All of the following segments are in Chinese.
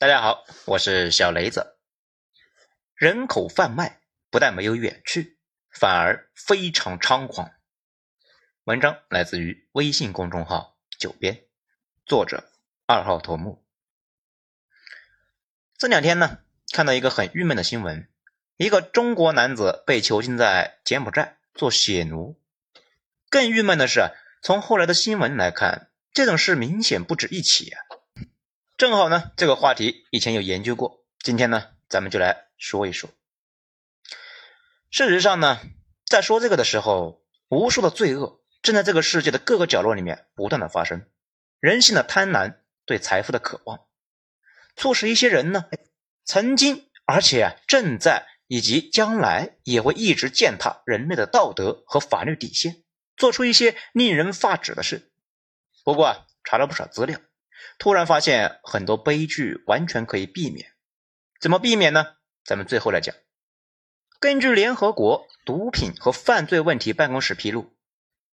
大家好，我是小雷子。人口贩卖不但没有远去，反而非常猖狂。文章来自于微信公众号“九编”，作者二号头目。这两天呢，看到一个很郁闷的新闻：一个中国男子被囚禁在柬埔寨做血奴。更郁闷的是，从后来的新闻来看，这种事明显不止一起啊。正好呢，这个话题以前有研究过，今天呢，咱们就来说一说。事实上呢，在说这个的时候，无数的罪恶正在这个世界的各个角落里面不断的发生。人性的贪婪，对财富的渴望，促使一些人呢，曾经而且正在以及将来也会一直践踏人类的道德和法律底线，做出一些令人发指的事。不过啊，查了不少资料。突然发现很多悲剧完全可以避免，怎么避免呢？咱们最后来讲。根据联合国毒品和犯罪问题办公室披露，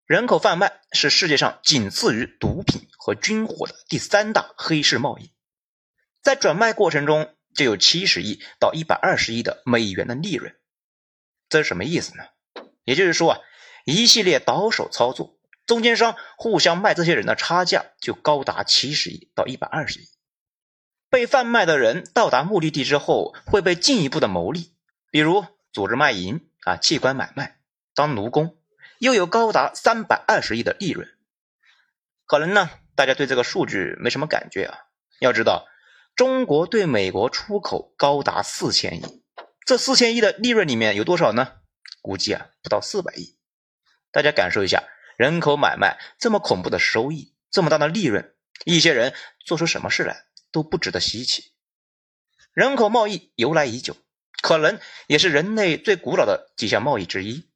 人口贩卖是世界上仅次于毒品和军火的第三大黑市贸易，在转卖过程中就有七十亿到一百二十亿的美元的利润。这是什么意思呢？也就是说啊，一系列倒手操作。中间商互相卖这些人的差价就高达七十亿到一百二十亿。被贩卖的人到达目的地之后，会被进一步的牟利，比如组织卖淫啊、器官买卖、当奴工，又有高达三百二十亿的利润。可能呢，大家对这个数据没什么感觉啊。要知道，中国对美国出口高达四千亿，这四千亿的利润里面有多少呢？估计啊，不到四百亿。大家感受一下。人口买卖这么恐怖的收益，这么大的利润，一些人做出什么事来都不值得稀奇。人口贸易由来已久，可能也是人类最古老的几项贸易之一。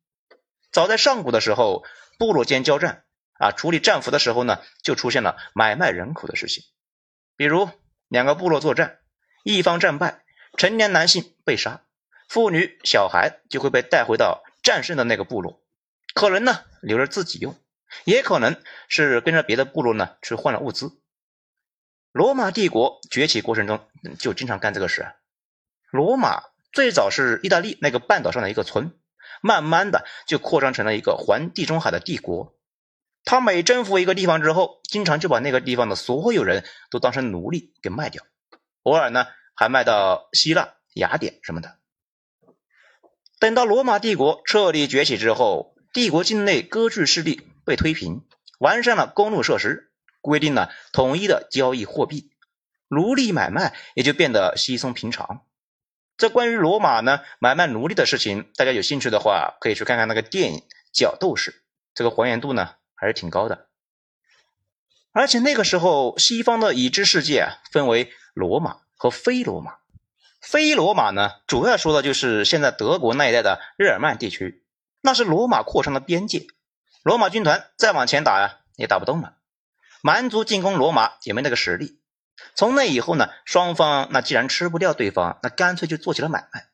早在上古的时候，部落间交战啊，处理战俘的时候呢，就出现了买卖人口的事情。比如两个部落作战，一方战败，成年男性被杀，妇女小孩就会被带回到战胜的那个部落。可能呢留着自己用，也可能是跟着别的部落呢去换了物资。罗马帝国崛起过程中就经常干这个事。罗马最早是意大利那个半岛上的一个村，慢慢的就扩张成了一个环地中海的帝国。他每征服一个地方之后，经常就把那个地方的所有人都当成奴隶给卖掉，偶尔呢还卖到希腊、雅典什么的。等到罗马帝国彻底崛起之后。帝国境内割据势力被推平，完善了公路设施，规定了统一的交易货币，奴隶买卖也就变得稀松平常。这关于罗马呢买卖奴隶的事情，大家有兴趣的话，可以去看看那个电影《角斗士》，这个还原度呢还是挺高的。而且那个时候，西方的已知世界啊分为罗马和非罗马，非罗马呢主要说的就是现在德国那一带的日耳曼地区。那是罗马扩张的边界，罗马军团再往前打呀，也打不动了。蛮族进攻罗马也没那个实力。从那以后呢，双方那既然吃不掉对方，那干脆就做起了买卖。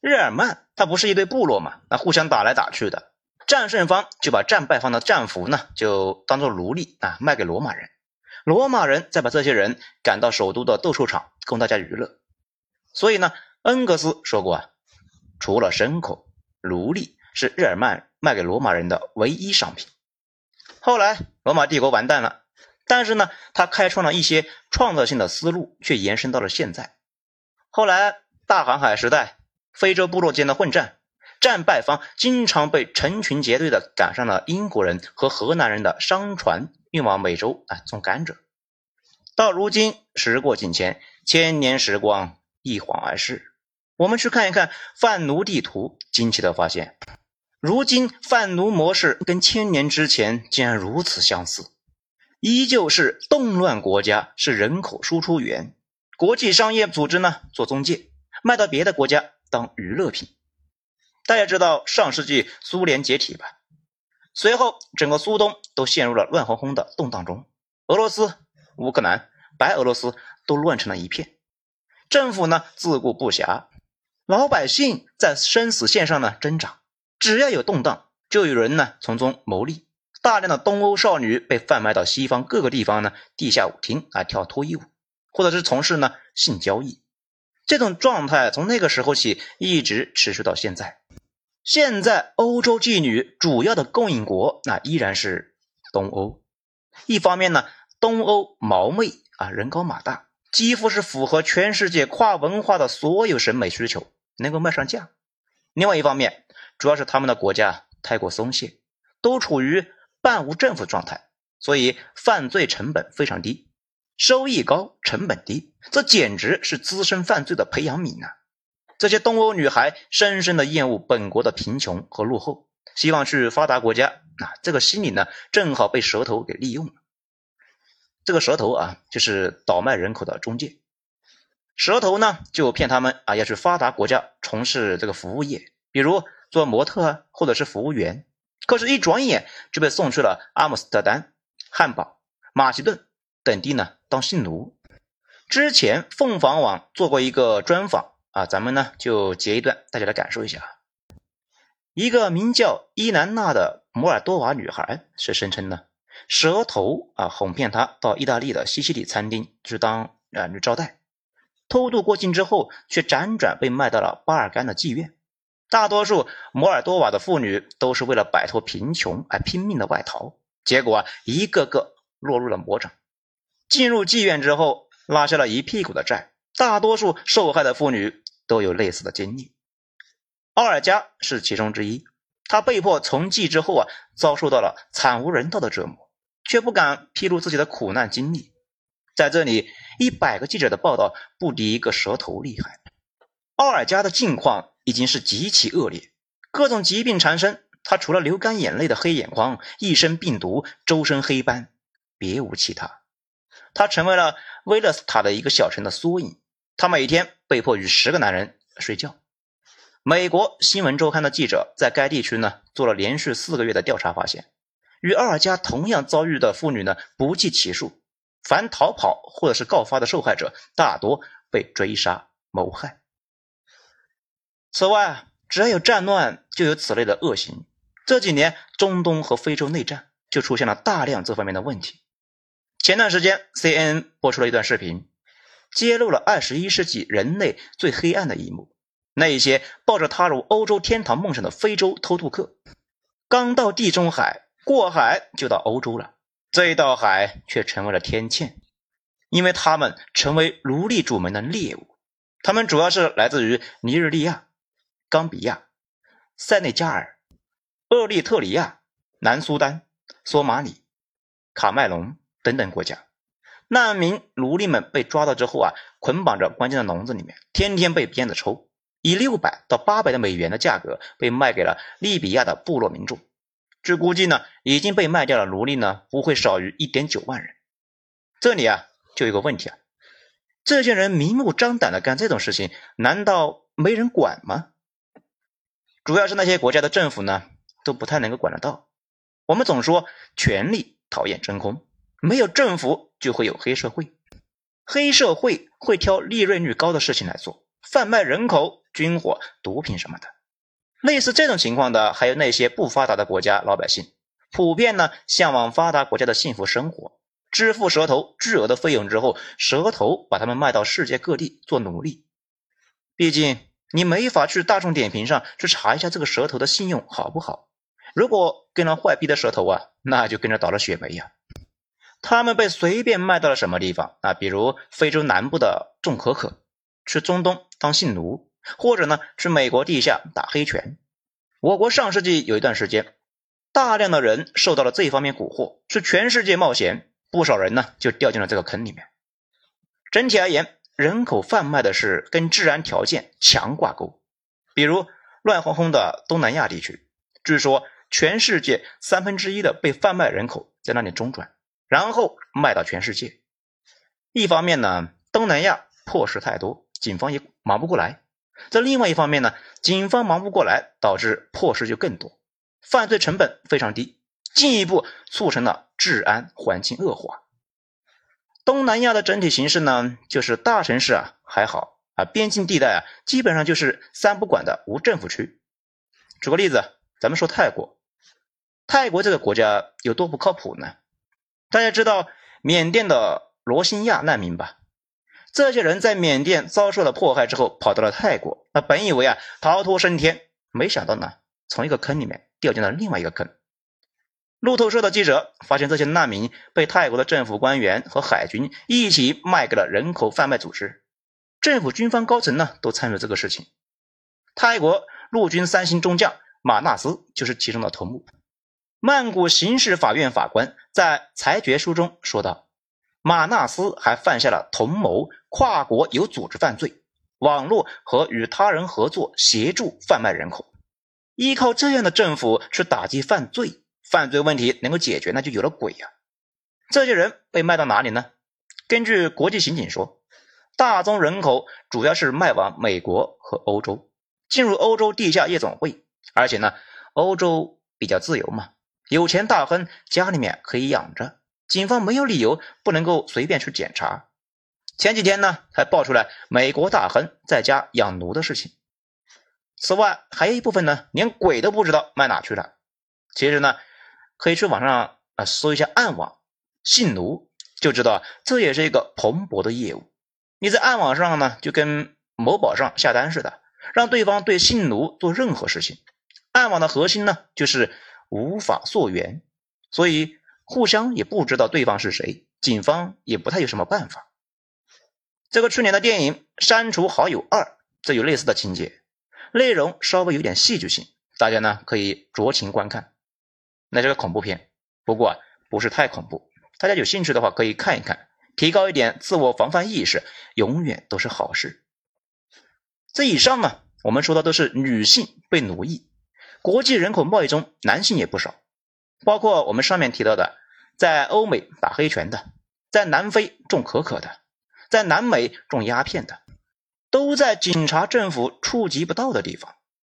日耳曼它不是一对部落嘛，那互相打来打去的，战胜方就把战败方的战俘呢，就当做奴隶啊卖给罗马人，罗马人再把这些人赶到首都的斗兽场供大家娱乐。所以呢，恩格斯说过啊，除了牲口，奴隶。是日耳曼卖给罗马人的唯一商品。后来罗马帝国完蛋了，但是呢，他开创了一些创造性的思路，却延伸到了现在。后来大航海时代，非洲部落间的混战，战败方经常被成群结队的赶上了英国人和荷兰人的商船运往美洲啊种甘蔗。到如今时过境迁，千年时光一晃而逝，我们去看一看贩奴地图，惊奇的发现。如今贩奴模式跟千年之前竟然如此相似，依旧是动乱国家是人口输出源，国际商业组织呢做中介，卖到别的国家当娱乐品。大家知道上世纪苏联解体吧？随后整个苏东都陷入了乱哄哄的动荡中，俄罗斯、乌克兰、白俄罗斯都乱成了一片，政府呢自顾不暇，老百姓在生死线上呢挣扎。只要有动荡，就有人呢从中牟利。大量的东欧少女被贩卖到西方各个地方呢地下舞厅啊跳脱衣舞，或者是从事呢性交易。这种状态从那个时候起一直持续到现在。现在欧洲妓女主要的供应国那依然是东欧。一方面呢，东欧毛妹啊，人高马大，几乎是符合全世界跨文化的所有审美需求，能够卖上价。另外一方面，主要是他们的国家太过松懈，都处于半无政府状态，所以犯罪成本非常低，收益高，成本低，这简直是滋生犯罪的培养皿啊！这些东欧女孩深深的厌恶本国的贫穷和落后，希望去发达国家。那这个心理呢，正好被蛇头给利用了。这个蛇头啊，就是倒卖人口的中介。蛇头呢，就骗他们啊，要去发达国家从事这个服务业，比如做模特，或者是服务员。可是，一转眼就被送去了阿姆斯特丹、汉堡、马其顿等地呢，当性奴。之前凤凰网做过一个专访。啊，咱们呢就截一段，大家来感受一下。一个名叫伊兰娜的摩尔多瓦女孩是声称呢，蛇头啊哄骗她到意大利的西西里餐厅去当啊女招待，偷渡过境之后，却辗转被卖到了巴尔干的妓院。大多数摩尔多瓦的妇女都是为了摆脱贫穷而拼命的外逃，结果啊一个个落入了魔掌。进入妓院之后，拉下了一屁股的债。大多数受害的妇女都有类似的经历，奥尔加是其中之一。她被迫从妓之后啊，遭受到了惨无人道的折磨，却不敢披露自己的苦难经历。在这里，一百个记者的报道不敌一个蛇头厉害。奥尔加的境况已经是极其恶劣，各种疾病缠身。他除了流干眼泪的黑眼眶，一身病毒，周身黑斑，别无其他。他成为了威勒斯塔的一个小城的缩影。他每天被迫与十个男人睡觉。美国新闻周刊的记者在该地区呢做了连续四个月的调查，发现与奥尔加同样遭遇的妇女呢不计其数。凡逃跑或者是告发的受害者，大多被追杀谋害。此外，只要有战乱，就有此类的恶行。这几年，中东和非洲内战就出现了大量这方面的问题。前段时间，CNN 播出了一段视频。揭露了二十一世纪人类最黑暗的一幕：那一些抱着踏入欧洲天堂梦想的非洲偷渡客，刚到地中海，过海就到欧洲了。这一道海却成为了天堑，因为他们成为奴隶主们的猎物。他们主要是来自于尼日利亚、冈比亚、塞内加尔、厄立特里亚、南苏丹、索马里、卡麦隆等等国家。难民奴隶们被抓到之后啊，捆绑着关进了笼子里面，天天被鞭子抽，以六百到八百的美元的价格被卖给了利比亚的部落民众。据估计呢，已经被卖掉的奴隶呢，不会少于一点九万人。这里啊，就有个问题啊，这些人明目张胆的干这种事情，难道没人管吗？主要是那些国家的政府呢，都不太能够管得到。我们总说权力讨厌真空。没有政府，就会有黑社会。黑社会会挑利润率高的事情来做，贩卖人口、军火、毒品什么的。类似这种情况的，还有那些不发达的国家老百姓，普遍呢向往发达国家的幸福生活，支付蛇头巨额的费用之后，蛇头把他们卖到世界各地做奴隶。毕竟你没法去大众点评上去查一下这个蛇头的信用好不好。如果跟了坏逼的蛇头啊，那就跟着倒了血霉呀。他们被随便卖到了什么地方啊？比如非洲南部的种可可，去中东当性奴，或者呢去美国地下打黑拳。我国上世纪有一段时间，大量的人受到了这一方面蛊惑，去全世界冒险，不少人呢就掉进了这个坑里面。整体而言，人口贩卖的是跟治安条件强挂钩，比如乱哄哄的东南亚地区，据说全世界三分之一的被贩卖人口在那里中转。然后卖到全世界。一方面呢，东南亚破事太多，警方也忙不过来；在另外一方面呢，警方忙不过来，导致破事就更多，犯罪成本非常低，进一步促成了治安环境恶化。东南亚的整体形势呢，就是大城市啊还好啊，边境地带啊基本上就是三不管的无政府区。举个例子，咱们说泰国，泰国这个国家有多不靠谱呢？大家知道缅甸的罗兴亚难民吧？这些人在缅甸遭受了迫害之后，跑到了泰国。那本以为啊逃脱升天，没想到呢，从一个坑里面掉进了另外一个坑。路透社的记者发现，这些难民被泰国的政府官员和海军一起卖给了人口贩卖组织，政府军方高层呢都参与这个事情。泰国陆军三星中将马纳斯就是其中的头目。曼谷刑事法院法官在裁决书中说道。马纳斯还犯下了同谋跨国有组织犯罪、网络和与他人合作协助贩卖人口。依靠这样的政府去打击犯罪，犯罪问题能够解决，那就有了鬼呀！这些人被卖到哪里呢？根据国际刑警说，大宗人口主要是卖往美国和欧洲，进入欧洲地下夜总会。而且呢，欧洲比较自由嘛，有钱大亨家里面可以养着。警方没有理由不能够随便去检查。前几天呢，还爆出来美国大亨在家养奴的事情。此外，还有一部分呢，连鬼都不知道卖哪去了。其实呢，可以去网上啊搜一下暗网性奴，就知道这也是一个蓬勃的业务。你在暗网上呢，就跟某宝上下单似的，让对方对性奴做任何事情。暗网的核心呢，就是无法溯源，所以。互相也不知道对方是谁，警方也不太有什么办法。这个去年的电影《删除好友二》这有类似的情节，内容稍微有点戏剧性，大家呢可以酌情观看。那是个恐怖片，不过不是太恐怖，大家有兴趣的话可以看一看，提高一点自我防范意识，永远都是好事。这以上呢，我们说的都是女性被奴役，国际人口贸易中男性也不少，包括我们上面提到的。在欧美打黑拳的，在南非种可可的，在南美种鸦片的，都在警察政府触及不到的地方。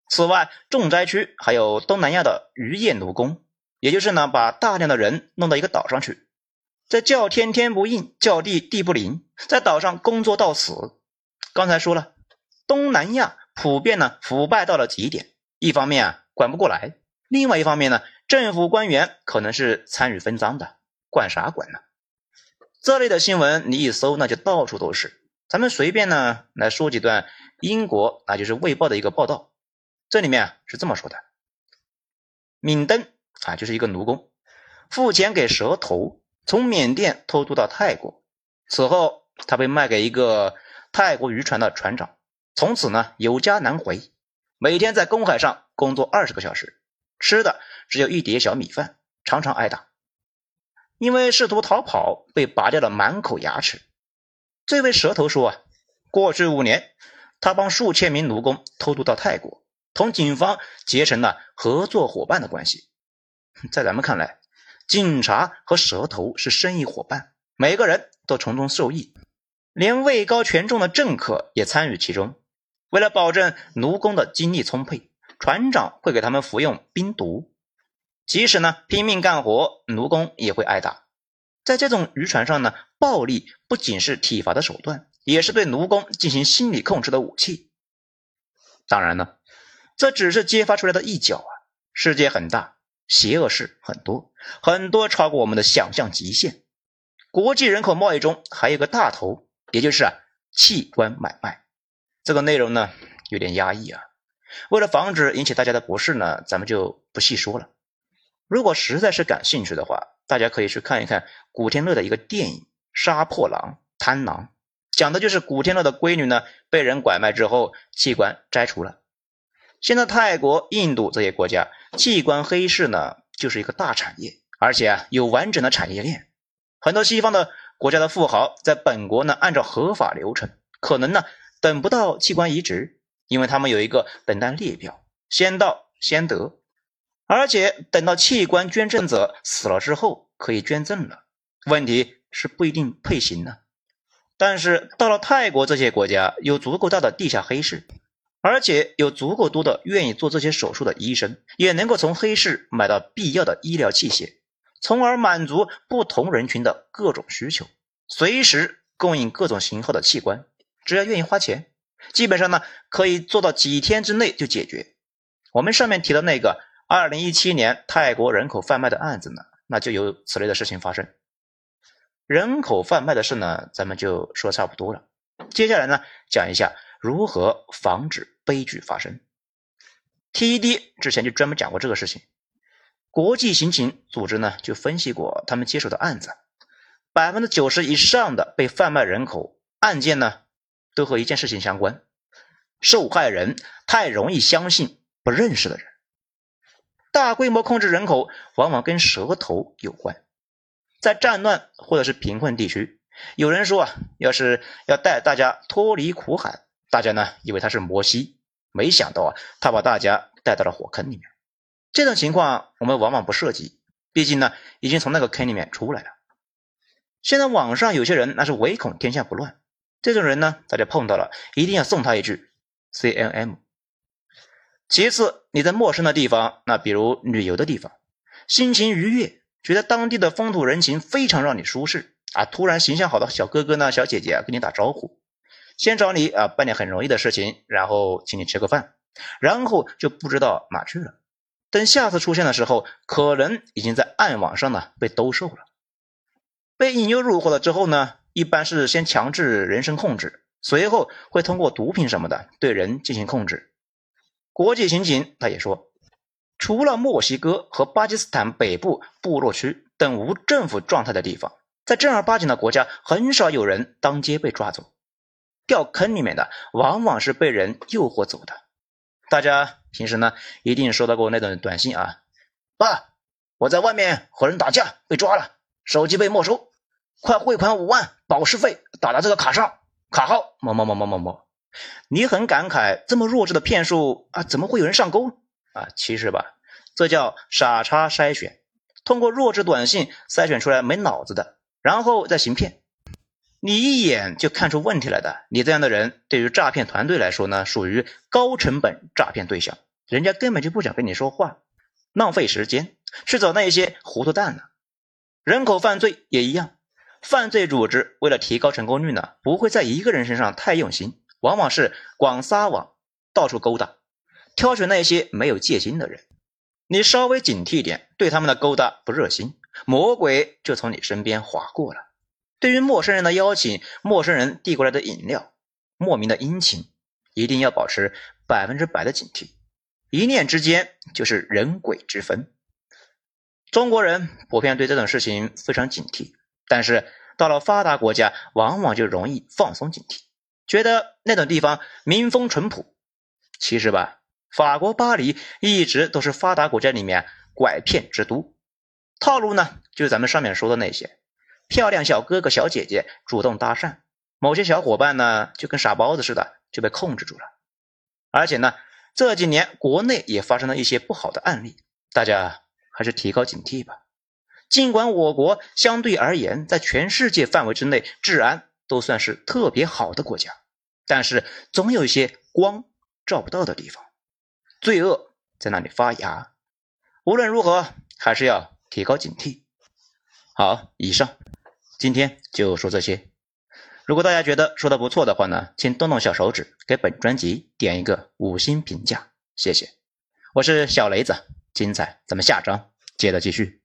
此外，重灾区还有东南亚的渔业奴工，也就是呢，把大量的人弄到一个岛上去，在叫天天不应，叫地地不灵，在岛上工作到死。刚才说了，东南亚普遍呢腐败到了极点，一方面啊管不过来。另外一方面呢，政府官员可能是参与分赃的，管啥管呢？这类的新闻你一搜，那就到处都是。咱们随便呢来说几段英国啊，就是《卫报》的一个报道，这里面啊是这么说的：敏登啊，就是一个奴工，付钱给蛇头，从缅甸偷渡到泰国，此后他被卖给一个泰国渔船的船长，从此呢有家难回，每天在公海上工作二十个小时。吃的只有一碟小米饭，常常挨打，因为试图逃跑被拔掉了满口牙齿。这位蛇头说啊，过去五年，他帮数千名奴工偷渡到泰国，同警方结成了合作伙伴的关系。在咱们看来，警察和蛇头是生意伙伴，每个人都从中受益，连位高权重的政客也参与其中。为了保证奴工的精力充沛。船长会给他们服用冰毒，即使呢拼命干活，奴工也会挨打。在这种渔船上呢，暴力不仅是体罚的手段，也是对奴工进行心理控制的武器。当然呢，这只是揭发出来的一角啊，世界很大，邪恶事很多，很多超过我们的想象极限。国际人口贸易中还有个大头，也就是啊器官买卖。这个内容呢有点压抑啊。为了防止引起大家的不适呢，咱们就不细说了。如果实在是感兴趣的话，大家可以去看一看古天乐的一个电影《杀破狼贪狼》，讲的就是古天乐的闺女呢被人拐卖之后，器官摘除了。现在泰国、印度这些国家器官黑市呢就是一个大产业，而且啊有完整的产业链。很多西方的国家的富豪在本国呢按照合法流程，可能呢等不到器官移植。因为他们有一个等待列表，先到先得，而且等到器官捐赠者死了之后可以捐赠了。问题是不一定配型呢。但是到了泰国这些国家，有足够大的地下黑市，而且有足够多的愿意做这些手术的医生，也能够从黑市买到必要的医疗器械，从而满足不同人群的各种需求，随时供应各种型号的器官，只要愿意花钱。基本上呢，可以做到几天之内就解决。我们上面提到那个二零一七年泰国人口贩卖的案子呢，那就有此类的事情发生。人口贩卖的事呢，咱们就说差不多了。接下来呢，讲一下如何防止悲剧发生。TED 之前就专门讲过这个事情。国际刑警组织呢就分析过他们接手的案子，百分之九十以上的被贩卖人口案件呢，都和一件事情相关：受害人太容易相信不认识的人。大规模控制人口往往跟蛇头有关。在战乱或者是贫困地区，有人说啊，要是要带大家脱离苦海，大家呢以为他是摩西，没想到啊，他把大家带到了火坑里面。这种情况我们往往不涉及，毕竟呢，已经从那个坑里面出来了。现在网上有些人那是唯恐天下不乱，这种人呢，大家碰到了一定要送他一句 C N M。其次，你在陌生的地方，那比如旅游的地方，心情愉悦，觉得当地的风土人情非常让你舒适啊，突然形象好的小哥哥呢、小姐姐跟你打招呼，先找你啊办点很容易的事情，然后请你吃个饭，然后就不知道哪去了。等下次出现的时候，可能已经在暗网上呢被兜售了。被引诱入伙了之后呢，一般是先强制人身控制，随后会通过毒品什么的对人进行控制。国际刑警他也说，除了墨西哥和巴基斯坦北部部落区等无政府状态的地方，在正儿八经的国家，很少有人当街被抓走。掉坑里面的往往是被人诱惑走的。大家平时呢一定收到过那种短信啊，爸，我在外面和人打架被抓了，手机被没收，快汇款五万保释费打到这个卡上，卡号某某某某某某。你很感慨这么弱智的骗术啊，怎么会有人上钩啊？其实吧，这叫傻叉筛选，通过弱智短信筛选出来没脑子的，然后再行骗。你一眼就看出问题来的，你这样的人对于诈骗团队来说呢，属于高成本诈骗对象，人家根本就不想跟你说话，浪费时间去找那些糊涂蛋呢。人口犯罪也一样，犯罪组织为了提高成功率呢，不会在一个人身上太用心，往往是广撒网，到处勾搭，挑选那些没有戒心的人。你稍微警惕点，对他们的勾搭不热心，魔鬼就从你身边划过了。对于陌生人的邀请，陌生人递过来的饮料，莫名的殷勤，一定要保持百分之百的警惕。一念之间就是人鬼之分。中国人普遍对这种事情非常警惕，但是到了发达国家，往往就容易放松警惕，觉得那种地方民风淳朴。其实吧，法国巴黎一直都是发达国家里面拐骗之都，套路呢就是咱们上面说的那些。漂亮小哥哥小姐姐主动搭讪，某些小伙伴呢就跟傻包子似的就被控制住了。而且呢，这几年国内也发生了一些不好的案例，大家还是提高警惕吧。尽管我国相对而言在全世界范围之内治安都算是特别好的国家，但是总有一些光照不到的地方，罪恶在那里发芽。无论如何，还是要提高警惕。好，以上。今天就说这些。如果大家觉得说的不错的话呢，请动动小手指给本专辑点一个五星评价，谢谢。我是小雷子，精彩咱们下章接着继续。